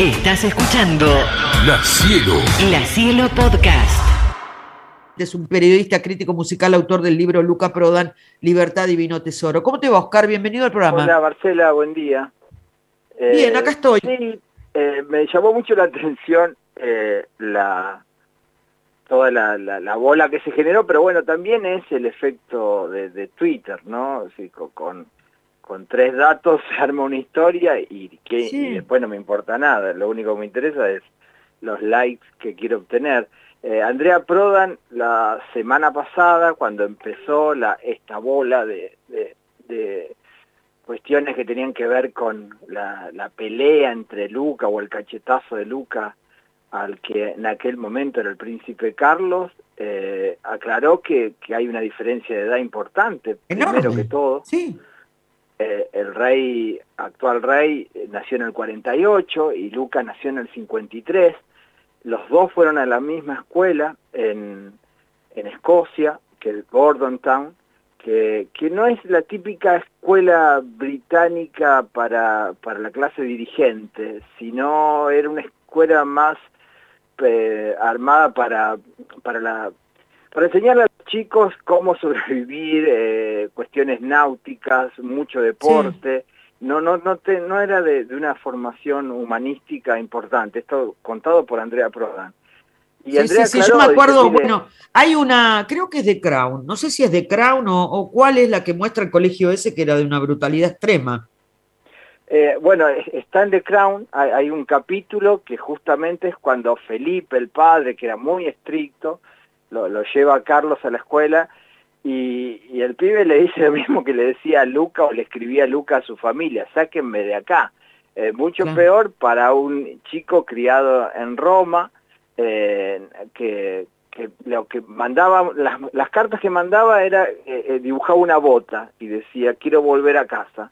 Estás escuchando La Cielo. La Cielo Podcast. Es un periodista crítico musical, autor del libro Luca Prodan, Libertad Divino Tesoro. ¿Cómo te va, Oscar? Bienvenido al programa. Hola, Marcela, buen día. Bien, acá estoy. Sí, eh, me llamó mucho la atención eh, la toda la, la, la, bola que se generó, pero bueno, también es el efecto de, de Twitter, ¿no? Sí, con, con, tres datos se arma una historia y, que, Sí. y después no me importa nada, lo único que me interesa es los likes que quiero obtener. Eh, Andrea Prodan, la semana pasada, cuando empezó la, esta bola de, de, de cuestiones que tenían que ver con la, la pelea entre Luca o el cachetazo de Luca al que en aquel momento era el príncipe Carlos, eh, aclaró que, que hay una diferencia de edad importante, Enorme. primero que todo. Sí, Eh, el rey, actual rey, eh, nació en el 48 y Luca nació en el 53. Los dos fueron a la misma escuela en, en Escocia, que es Gordon Town, que, que no es la típica escuela británica para, para la clase dirigente, sino era una escuela más eh, armada para, para la para enseñar a chicos cómo sobrevivir, eh, cuestiones náuticas, mucho deporte. No, no, no, te, no era de, de, una formación humanística importante. Esto contado por Andrea Prodan. Y sí, Andrea sí, sí, yo me acuerdo, dice, bueno, hay una, creo que es de Crown, no sé si es de Crown o, o, cuál es la que muestra el colegio ese que era de una brutalidad extrema. Eh, bueno, está en The Crown, hay, hay un capítulo que justamente es cuando Felipe, el padre, que era muy estricto, lo, lo, lleva a Carlos a la escuela y, y, el pibe le dice lo mismo que le decía a Luca o le escribía a Luca a su familia, sáquenme de acá. Eh, mucho claro. peor para un chico criado en Roma, eh, que, que, lo que mandaba, las, las, cartas que mandaba era, eh, dibujaba una bota y decía, quiero volver a casa.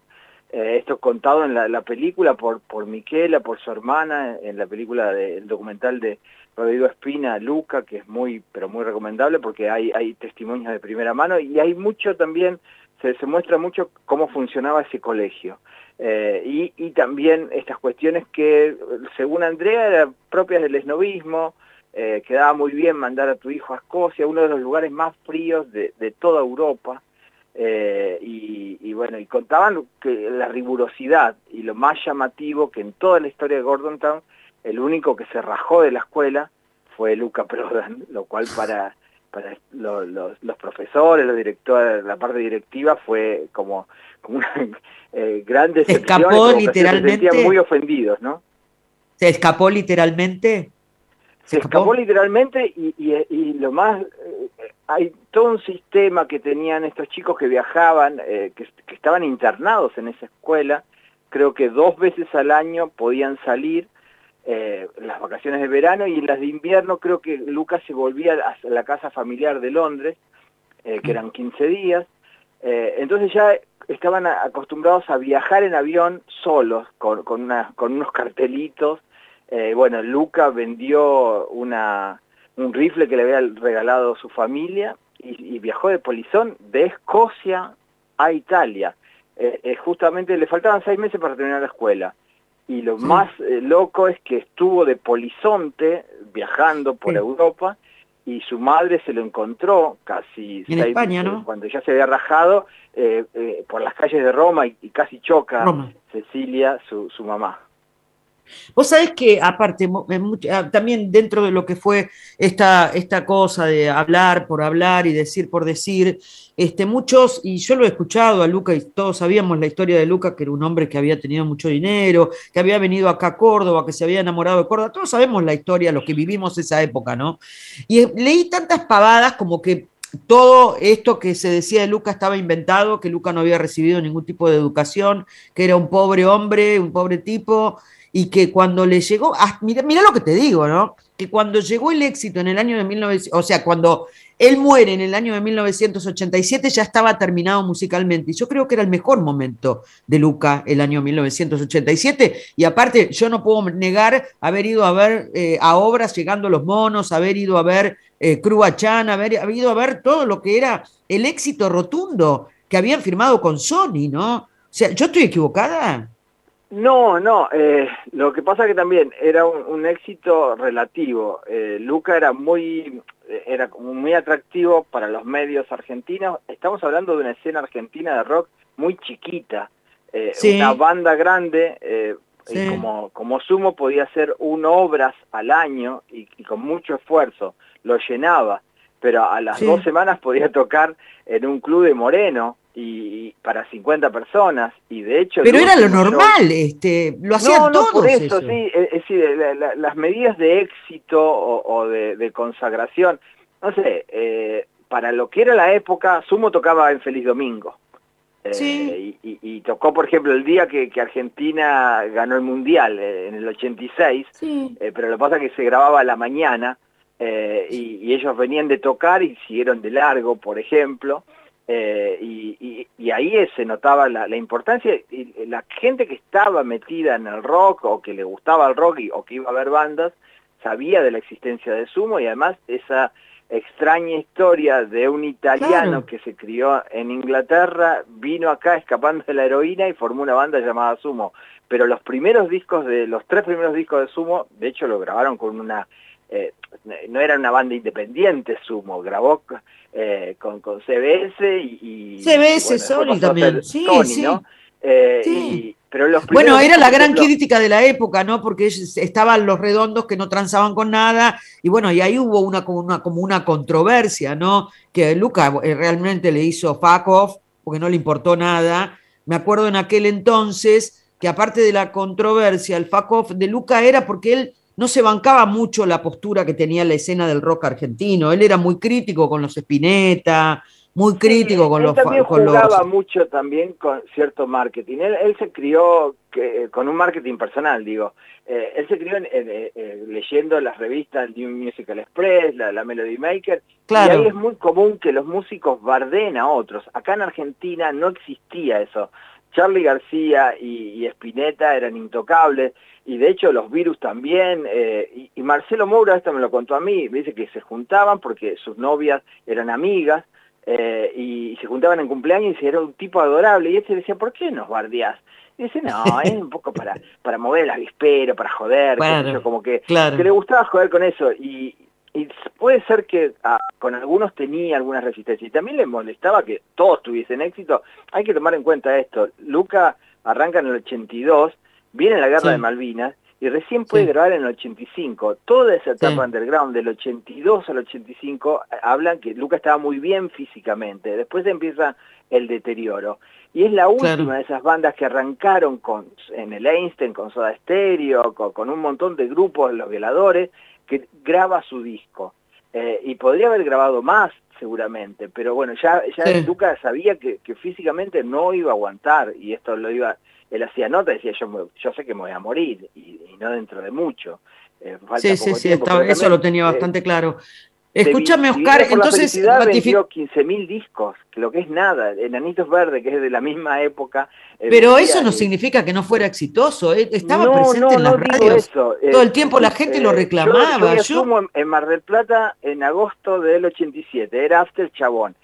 esto contado en la, la, película por, por Miquela, por su hermana, en la película del documental de Rodrigo Espina, Luca, que es muy, pero muy recomendable porque hay, hay testimonios de primera mano y hay mucho también, se, muestra mucho cómo funcionaba ese colegio. Eh, y, también estas cuestiones que, según Andrea, eran propias del esnovismo, eh, quedaba muy bien mandar a tu hijo a Escocia, uno de los lugares más fríos de, de toda Europa. Eh, y, y, bueno, y contaban que la rigurosidad y lo más llamativo que en toda la historia de Gordon Town el único que se rajó de la escuela fue Luca Prodan, lo cual para, para lo, lo, los profesores, los directores, la parte directiva fue como, como una eh, gran decepción. Escapó literalmente. Se muy ofendidos, ¿no? ¿Se escapó literalmente? Se, escapó? escapó, literalmente y, y, y, lo más... Eh, hay todo un sistema que tenían estos chicos que viajaban, eh, que, que estaban internados en esa escuela, creo que dos veces al año podían salir, eh, las vacaciones de verano y en las de invierno creo que Lucas se volvía a la casa familiar de Londres, eh, que eran 15 días, eh, entonces ya estaban acostumbrados a viajar en avión solos, con, con, una, con unos cartelitos, eh, bueno, Luca vendió una, un rifle que le había regalado su familia y, y viajó de polizón de Escocia a Italia, justamente le faltaban seis meses para terminar la escuela, y lo sí. más eh, loco es que estuvo de polizonte viajando por sí. Europa y su madre se lo encontró casi en seis, España, ¿no? cuando ya se había rajado eh, eh, por las calles de Roma y, y casi choca Roma. Cecilia, su, su mamá. Vos sabés que, aparte, ah, también dentro de lo que fue esta, esta cosa de hablar por hablar y decir por decir, este, muchos, y yo lo he escuchado a Luca, y todos sabíamos la historia de Luca, que era un hombre que había tenido mucho dinero, que había venido acá a Córdoba, que se había enamorado de Córdoba, todos sabemos la historia, los que vivimos esa época, ¿no? Y leí tantas pavadas como que todo esto que se decía de Luca estaba inventado, que Luca no había recibido ningún tipo de educación, que era un pobre hombre, un pobre tipo, y que cuando le llegó, ah, mira, mira, lo que te digo, ¿no? Que cuando llegó el éxito en el año de 1900, o sea, cuando él muere en el año de 1987 ya estaba terminado musicalmente y yo creo que era el mejor momento de Luca el año 1987 y aparte yo no puedo negar haber ido a ver eh, a obras llegando los monos, haber ido a ver eh, Cruachan, haber, haber ido a ver todo lo que era el éxito rotundo que habían firmado con Sony, ¿no? O sea, ¿yo estoy equivocada? No, no, eh, lo que pasa que también era un, éxito relativo. Eh, Luca era muy, era muy atractivo para los medios argentinos. Estamos hablando de una escena argentina de rock muy chiquita, eh, una banda grande, como, como sumo podía hacer un obras al año y, con mucho esfuerzo, lo llenaba, pero a las dos semanas podía tocar en un club de Moreno, y para 50 personas y de hecho pero era lo normal este lo hacían no, todos eso, sí es decir las medidas de éxito o, de, consagración. No sé eh, para lo que era la época Sumo tocaba en Feliz Domingo. Eh, sí. y, tocó por ejemplo el día que, Argentina ganó el mundial eh, en el 86 pero lo que pasa es que se grababa a la mañana y ellos venían de tocar y siguieron de largo por ejemplo eh, y, ahí se notaba la, importancia, y la gente que estaba metida en el rock o que le gustaba el rock o que iba a ver bandas, sabía de la existencia de Sumo y además esa extraña historia de un italiano que se crió en Inglaterra, vino acá escapando de la heroína y formó una banda llamada Sumo. Pero los primeros discos de, los tres primeros discos de Sumo, de hecho lo grabaron con una, eh, no era una banda independiente Sumo, grabó eh, con, con CBS y... CBS, Sony también, sí, sí. Eh, pero los bueno, era la gran crítica de la época, ¿no? Porque estaban los redondos que no transaban con nada, y bueno, y ahí hubo una como una, como una controversia, ¿no? Que Luca realmente le hizo fuck off, porque no le importó nada. Me acuerdo en aquel entonces que aparte de la controversia, el fuck off de Luca era porque él no se bancaba mucho la postura que tenía la escena del rock argentino. Él era muy crítico con los Spinetta, muy crítico con, los, también jugaba mucho también con cierto marketing. Él, se crió con un marketing personal, digo. Eh, él se crió eh, leyendo las revistas New Musical Express, la, Melody Maker, claro. y ahí es muy común que los músicos barden a otros. Acá en Argentina no existía eso. Charlie García y, y Spinetta eran intocables y de hecho los virus también, eh, y, Marcelo Moura, esto me lo contó a mí, me dice que se juntaban porque sus novias eran amigas, eh, y, se juntaban en cumpleaños y era un tipo adorable, y él se decía, ¿por qué nos bardeás? Y dice, no, es un poco para, para mover el avispero, para joder, como que, que, le gustaba joder con eso, y, puede ser que ah, con algunos tenía alguna resistencia, y también le molestaba que todos tuviesen éxito, hay que tomar en cuenta esto, Luca arranca en el 82, viene la guerra de Malvinas y recién puede grabar en el 85. Toda esa etapa underground del 82 al 85 eh, hablan que Luca estaba muy bien físicamente, después empieza el deterioro. Y es la última de esas bandas que arrancaron con, en el Einstein, con Soda Stereo, con, un montón de grupos, los violadores, que graba su disco. Eh, y podría haber grabado más, seguramente, pero bueno, ya, ya Luca sabía que, que físicamente no iba a aguantar, y esto lo iba él hacía nota y decía, yo, yo sé que me voy a morir, y, no dentro de mucho. Eh, sí, sí, sí, eso lo tenía eh, bastante claro. Escúchame, Oscar, entonces... vendió 15.000 discos, lo que es nada. Enanitos Verde, que es de la misma época. Eh, Pero eso no significa que no fuera exitoso. Estaba presente en las radios. Todo el tiempo la gente lo reclamaba. Yo, yo... En, Mar del Plata en agosto del 87. Era After Chabón.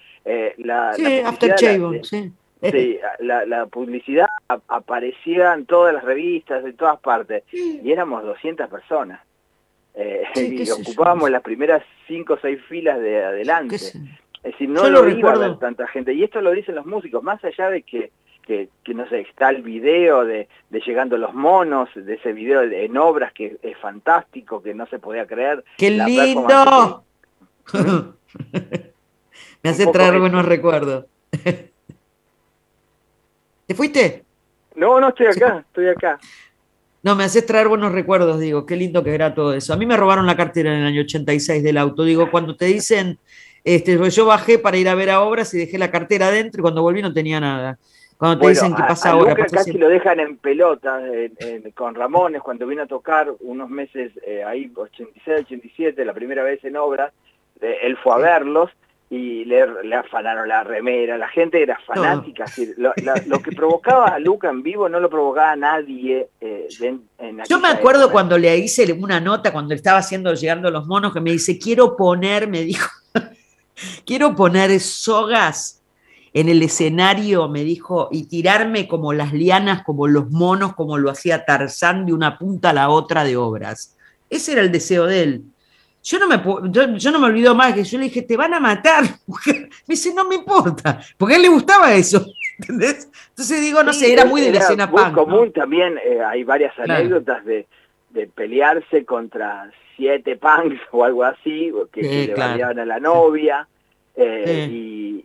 la, sí, After Chabón, sí. Sí, la, publicidad aparecía en todas las revistas, en todas partes, y éramos 200 personas. Eh, y ocupábamos las primeras 5 o 6 filas de adelante. Es decir, no lo, iba a ver tanta gente. Y esto lo dicen los músicos, más allá de que, que, no sé, está el video de, de, Llegando los Monos, de ese video en obras que es fantástico, que no se podía creer. ¡Qué lindo! Me hace traer buenos recuerdos. ¿Te fuiste? No, no, estoy acá, estoy acá. No, me haces traer buenos recuerdos, digo, qué lindo que era todo eso. A mí me robaron la cartera en el año 86 del auto. Digo, cuando te dicen, este, yo bajé para ir a ver a obras y dejé la cartera adentro y cuando volví no tenía nada. Cuando te dicen que pasa ahora. casi lo dejan en pelota con Ramones cuando vino a tocar unos meses eh, ahí, 86, 87, la primera vez en obras. Eh, él fue a verlos y le, le, afanaron la remera, la gente era fanática, lo, que provocaba a Luca en vivo no lo provocaba a nadie. Eh, Yo me acuerdo cuando le hice una nota, cuando estaba haciendo Llegando los Monos, que me dice, quiero poner, me dijo, quiero poner sogas en el escenario, me dijo, y tirarme como las lianas, como los monos, como lo hacía Tarzán de una punta a la otra de obras. Ese era el deseo de él. Yo no me, yo, no me olvido más que yo le dije, te van a matar, Me dice, no me importa, porque a él le gustaba eso. ¿Entendés? Entonces digo, no sé, era muy de la escena muy común también, eh, hay varias anécdotas de, pelearse contra siete punks o algo así, que, le claro. a la novia. Eh, y,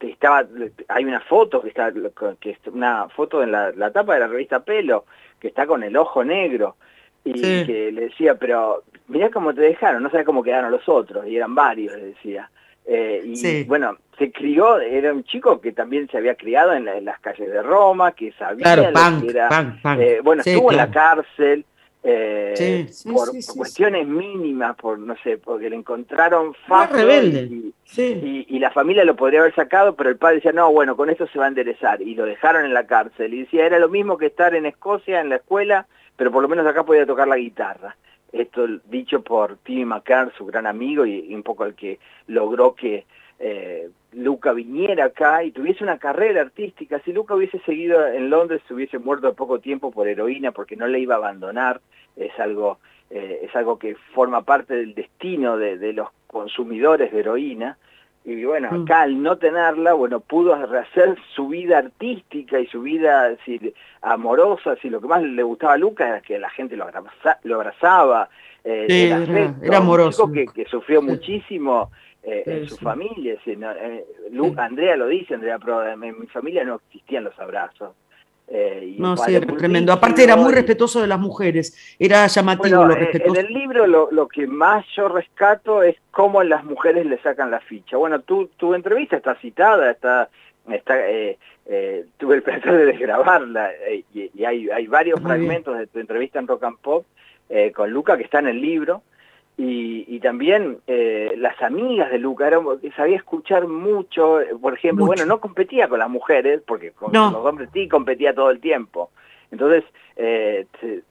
estaba, hay una foto que está, que es una foto en la, tapa de la revista Pelo, que está con el ojo negro, y que le decía, pero mirá cómo te dejaron, no sabes cómo quedaron los otros, y eran varios, le decía. Eh, y bueno, se crió, era un chico que también se había criado en, las calles de Roma, que sabía que era, eh, bueno, estuvo en la cárcel, eh, por, cuestiones mínimas, por no sé, porque le encontraron fácil y, y, la familia lo podría haber sacado, pero el padre decía, no, bueno, con esto se va a enderezar, y lo dejaron en la cárcel, y decía, era lo mismo que estar en Escocia, en la escuela, pero por lo menos acá podía tocar la guitarra. Esto dicho por Timmy McCann, su gran amigo, y, un poco el que logró que eh, Luca viniera acá y tuviese una carrera artística. Si Luca hubiese seguido en Londres, se hubiese muerto de poco tiempo por heroína, porque no le iba a abandonar. Es algo, eh, es algo que forma parte del destino de, los consumidores de heroína. Y bueno, mm. acá al no tenerla, bueno, pudo rehacer su vida artística y su vida amorosa, si lo que más le gustaba a Luca era que la gente lo, abrazaba. Eh, era, amoroso. que, que sufrió muchísimo eh, en su familia. Eh, Andrea lo dice, Andrea, pero en mi familia no existían los abrazos. Eh, no, sí, era tremendo. Aparte era muy respetuoso de las mujeres, era llamativo lo respetuoso. En el libro lo, que más yo rescato es cómo las mujeres le sacan la ficha. Bueno, tu, tu entrevista está citada, está, está tuve el placer de desgrabarla y, hay, hay varios fragmentos de tu entrevista en Rock and Pop con Luca que está en el libro. Y, también eh, las amigas de Luca, era, sabía escuchar mucho, por ejemplo, bueno, no competía con las mujeres, porque con los hombres sí competía todo el tiempo. Entonces, eh,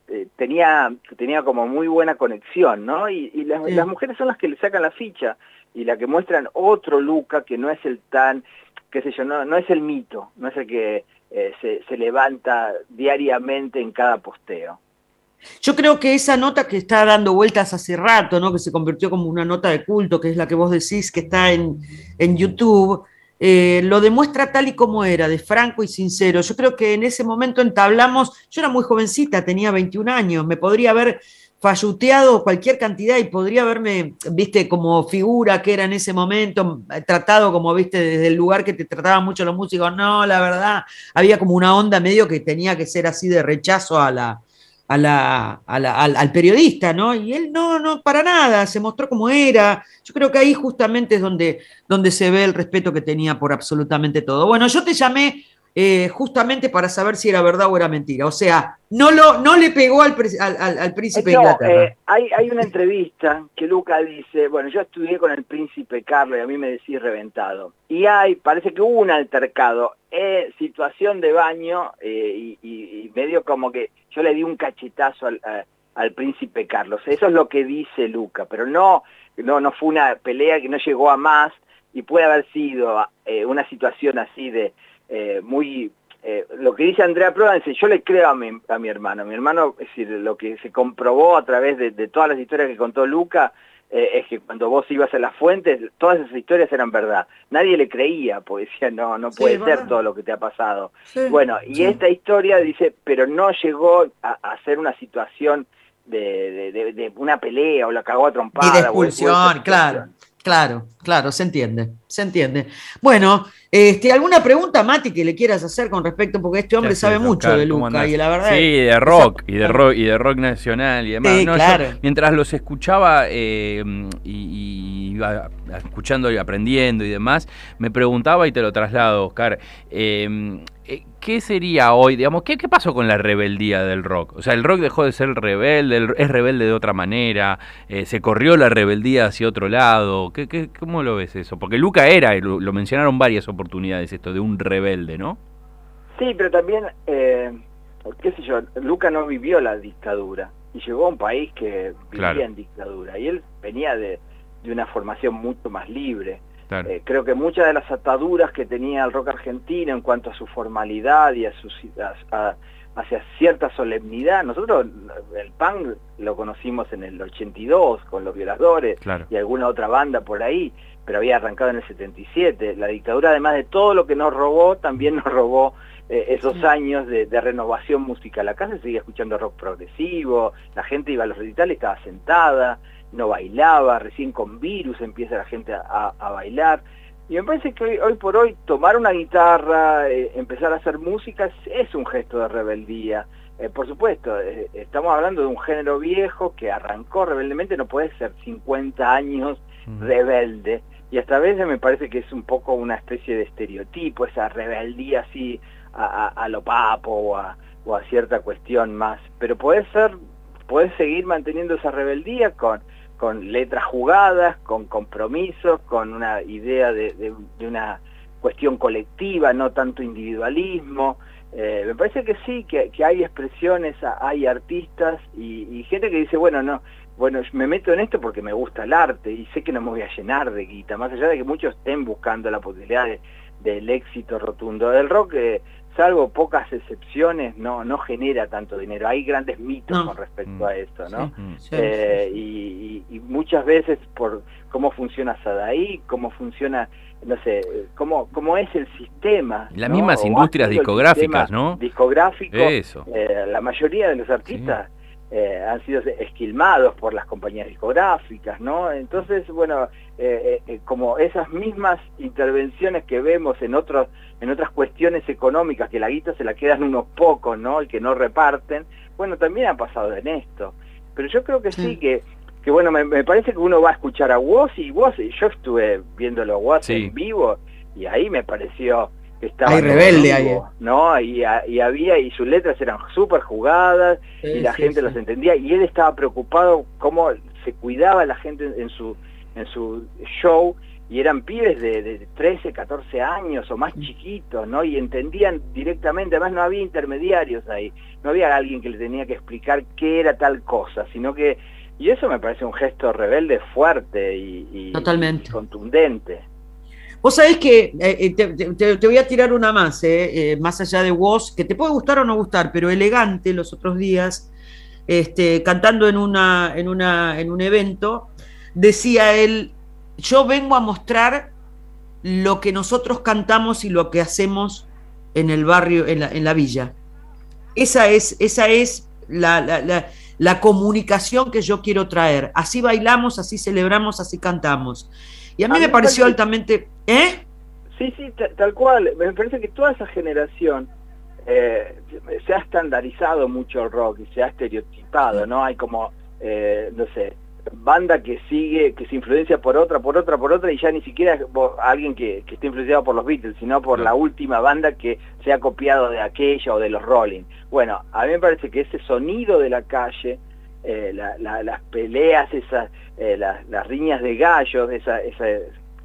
eh, tenía, tenía como muy buena conexión, ¿no? Y, las, mujeres son las que le sacan la ficha y la que muestran otro Luca que no es el tan, qué sé yo, no, no es el mito, no es el que se, se levanta diariamente en cada posteo. Yo creo que esa nota que está dando vueltas hace rato, ¿no? que se convirtió como una nota de culto, que es la que vos decís que está en, YouTube, eh, lo demuestra tal y como era, de franco y sincero. Yo creo que en ese momento entablamos, yo era muy jovencita, tenía 21 años, me podría haber falluteado cualquier cantidad y podría haberme, viste, como figura que era en ese momento, tratado como, viste, desde el lugar que te trataban mucho los músicos. No, la verdad, había como una onda medio que tenía que ser así de rechazo a la, a la, al, periodista, ¿no? Y él no, no, para nada, se mostró como era. Yo creo que ahí justamente es donde, donde se ve el respeto que tenía por absolutamente todo. Bueno, yo te llamé eh, justamente para saber si era verdad o era mentira. O sea, no, lo, no le pegó al, al, príncipe Inglaterra. Eh, hay, hay una entrevista que Luca dice, bueno, yo estudié con el príncipe Carlos y a mí me decís reventado. Y hay, parece que hubo un altercado, eh, situación de baño y, y medio como que yo le di un cachetazo al, príncipe Carlos. Eso es lo que dice Luca, pero no, no, no fue una pelea que no llegó a más y puede haber sido eh, una situación así de eh, muy... Eh, lo que dice Andrea Provence, yo le creo a mi, a mi hermano. Mi hermano, es decir, lo que se comprobó a través de, de todas las historias que contó Luca, eh, es que cuando vos ibas a las fuentes, todas esas historias eran verdad. Nadie le creía, porque decía, no, no puede ser todo lo que te ha pasado. bueno, y esta historia dice, pero no llegó a, ser una situación de, de, una pelea o la cagó a trompada. Y de expulsión, claro. Claro, claro, se entiende, se entiende. Bueno, este, ¿alguna pregunta, Mati, que le quieras hacer con respecto? Porque este hombre sabe mucho de Luca y la verdad. Sí, de rock, y de rock, y de rock nacional y demás. claro. mientras los escuchaba eh, y, iba escuchando y aprendiendo y demás, me preguntaba y te lo traslado, Oscar. Eh, ¿qué sería hoy? Digamos, ¿qué, ¿qué, pasó con la rebeldía del rock? O sea, el rock dejó de ser rebelde, es rebelde de otra manera, eh, se corrió la rebeldía hacia otro lado. ¿Qué, qué, cómo lo ves eso? Porque Luca era, lo, lo, mencionaron varias oportunidades esto, de un rebelde, ¿no? Sí, pero también, eh, qué sé yo, Luca no vivió la dictadura y llegó a un país que vivía en dictadura y él venía de, de una formación mucho más libre. Eh, creo que muchas de las ataduras que tenía el rock argentino en cuanto a su formalidad y a, su, hacia cierta solemnidad, nosotros el punk lo conocimos en el 82 con los violadores y alguna otra banda por ahí, pero había arrancado en el 77. La dictadura, además de todo lo que nos robó, también nos robó eh, esos años de, renovación musical. Acá se seguía escuchando rock progresivo, la gente iba a los recitales, estaba sentada, no bailaba, recién con virus empieza la gente a, bailar. Y me parece que hoy, por hoy tomar una guitarra, eh, empezar a hacer música es, un gesto de rebeldía. Eh, por supuesto, estamos hablando de un género viejo que arrancó rebeldemente, no puede ser 50 años mm. rebelde. Y hasta a veces me parece que es un poco una especie de estereotipo, esa rebeldía así a, lo papo o a, cierta cuestión más. Pero puede ser, puedes seguir manteniendo esa rebeldía con, con letras jugadas, con compromisos, con una idea de, una cuestión colectiva, no tanto individualismo. Eh, me parece que sí, que, hay expresiones, hay artistas y, gente que dice, bueno, no, bueno, me meto en esto porque me gusta el arte y sé que no me voy a llenar de guita, más allá de que muchos estén buscando la posibilidad del éxito rotundo del rock, eh, salvo pocas excepciones, no, no genera tanto dinero. Hay grandes mitos con respecto a esto, ¿no? Eh, y, muchas veces por cómo funciona Sadaí, cómo funciona, no sé, cómo, cómo es el sistema. Las mismas industrias discográficas, ¿no? Discográfico. Eso. Eh, la mayoría de los artistas eh, han sido esquilmados por las compañías discográficas, ¿no? Entonces, bueno, eh, eh, como esas mismas intervenciones que vemos en otros en otras cuestiones económicas, que la guita se la quedan unos pocos, ¿no? Y que no reparten, bueno, también ha pasado en esto. Pero yo creo que sí, que, que bueno, me, parece que uno va a escuchar a Woz y Woz, yo estuve viéndolo a Woz en vivo, y ahí me pareció estaba Hay rebelde ahí. ¿no? Y, y, había, y sus letras eran súper jugadas, y la gente los entendía, y él estaba preocupado cómo se cuidaba la gente en su, en su show, y eran pibes de, de 13, 14 años o más chiquitos, ¿no? Y entendían directamente, además no había intermediarios ahí, no había alguien que le tenía que explicar qué era tal cosa, sino que, y eso me parece un gesto rebelde fuerte y, y contundente. Vos sabés que eh, eh, te, voy a tirar una más, eh, más allá de vos, que te puede gustar o no gustar, pero elegante los otros días, este, cantando en, una, en, una, en un evento, decía él, yo vengo a mostrar lo que nosotros cantamos y lo que hacemos en el barrio, en la, en la villa. Esa es, esa es la, la, la comunicación que yo quiero traer. Así bailamos, así celebramos, así cantamos. Y a mí, me pareció altamente... ¿Eh? Sí, sí, tal cual. Me parece que toda esa generación eh, se ha estandarizado mucho el rock y se ha estereotipado, ¿no? Hay como, eh, no sé, banda que sigue, que se influencia por otra, por otra, por otra, y ya ni siquiera alguien que, que esté influenciado por los Beatles, sino por la última banda que se ha copiado de aquella o de los Rolling. Bueno, a mí me parece que ese sonido de la calle eh, las peleas, esas, eh, las, riñas de gallos, esa,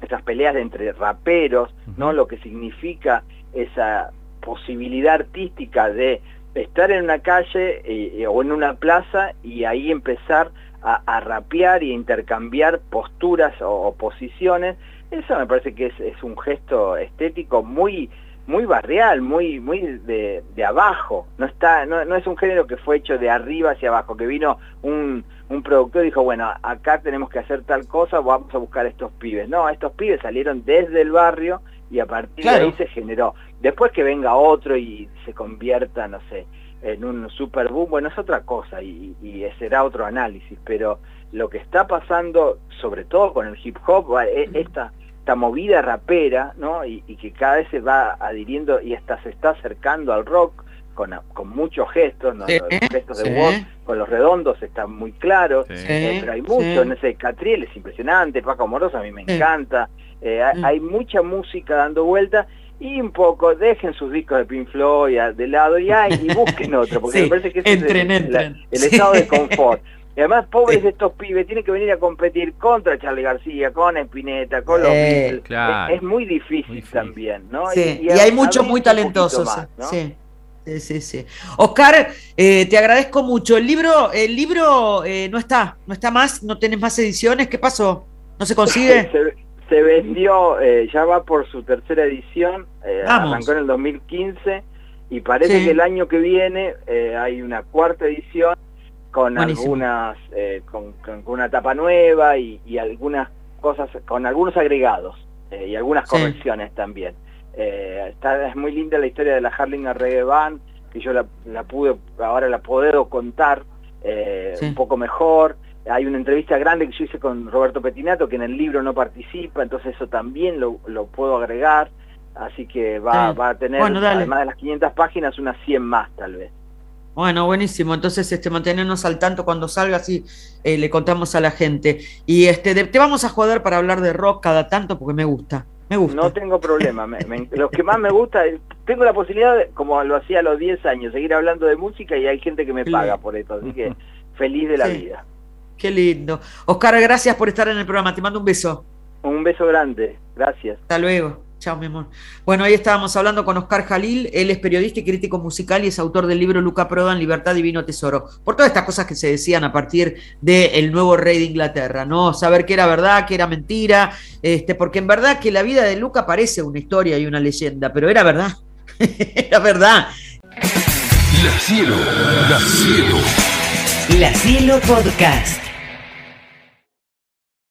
esas peleas entre raperos, ¿no? Lo que significa esa posibilidad artística de estar en una calle eh, o en una plaza y ahí empezar a, rapear y intercambiar posturas o, posiciones, eso me parece que es, es un gesto estético muy muy barrial, muy muy de, de abajo. No está no, no, es un género que fue hecho de arriba hacia abajo, que vino un, un productor y dijo, bueno, acá tenemos que hacer tal cosa, vamos a buscar a estos pibes. No, estos pibes salieron desde el barrio y a partir de ahí se generó. Después que venga otro y se convierta, no sé, en un super boom, bueno, es otra cosa y, y será otro análisis, pero lo que está pasando, sobre todo con el hip hop, e, esta esta movida rapera, ¿no? Y, que cada vez se va adhiriendo y hasta se está acercando al rock con, con muchos gestos, ¿no? los gestos de voz con los redondos están muy claros, eh, pero hay mucho, en ese Catriel es impresionante, Paco Moroso a mí me encanta, eh, mm. hay, mucha música dando vuelta y un poco dejen sus discos de Pink Floyd de lado y, y busquen otro, porque me parece que es el, el, estado de confort. Y además, pobres estos pibes, tienen que venir a competir contra Charlie García, con Espineta, con los Beatles. Es, muy difícil, también, ¿no? Sí. Y, hay muchos muy talentosos. Sí. Sí, sí, Oscar, eh, te agradezco mucho. El libro, el libro eh, no está, no está más, no tenés más ediciones. ¿Qué pasó? ¿No se consigue? se vendió, eh, ya va por su tercera edición, eh, arrancó en el 2015 y parece que el año que viene hay una cuarta edición con algunas, con, una tapa nueva y, algunas cosas, con algunos agregados y algunas correcciones también. Está, es muy linda la historia de la Harlinger Reggae Band, que yo la, la pude, ahora la puedo contar un poco mejor hay una entrevista grande que yo hice con Roberto Petinato, que en el libro no participa, entonces eso también lo, puedo agregar, así que va, va a tener, además de las 500 páginas, unas 100 más tal vez. Bueno, buenísimo. Entonces, este, mantenernos al tanto cuando salga, así eh, le contamos a la gente. Y este, te vamos a joder para hablar de rock cada tanto porque me gusta. Me gusta. No tengo problema. lo que más me gusta, tengo la posibilidad, como lo hacía a los 10 años, seguir hablando de música y hay gente que me paga por eso. Así que feliz de la vida. Qué lindo. Oscar, gracias por estar en el programa. Te mando un beso. Un beso grande. Gracias. Hasta luego. Chao, mi amor. Bueno, ahí estábamos hablando con Oscar Jalil. Él es periodista y crítico musical y es autor del libro Luca Prodan, Libertad Divino Tesoro. Por todas estas cosas que se decían a partir del nuevo rey de Inglaterra, ¿no? Saber qué era verdad, qué era mentira. Este, porque en verdad que la vida de Luca parece una historia y una leyenda, pero era verdad. era verdad. La cielo, la cielo. La cielo podcast.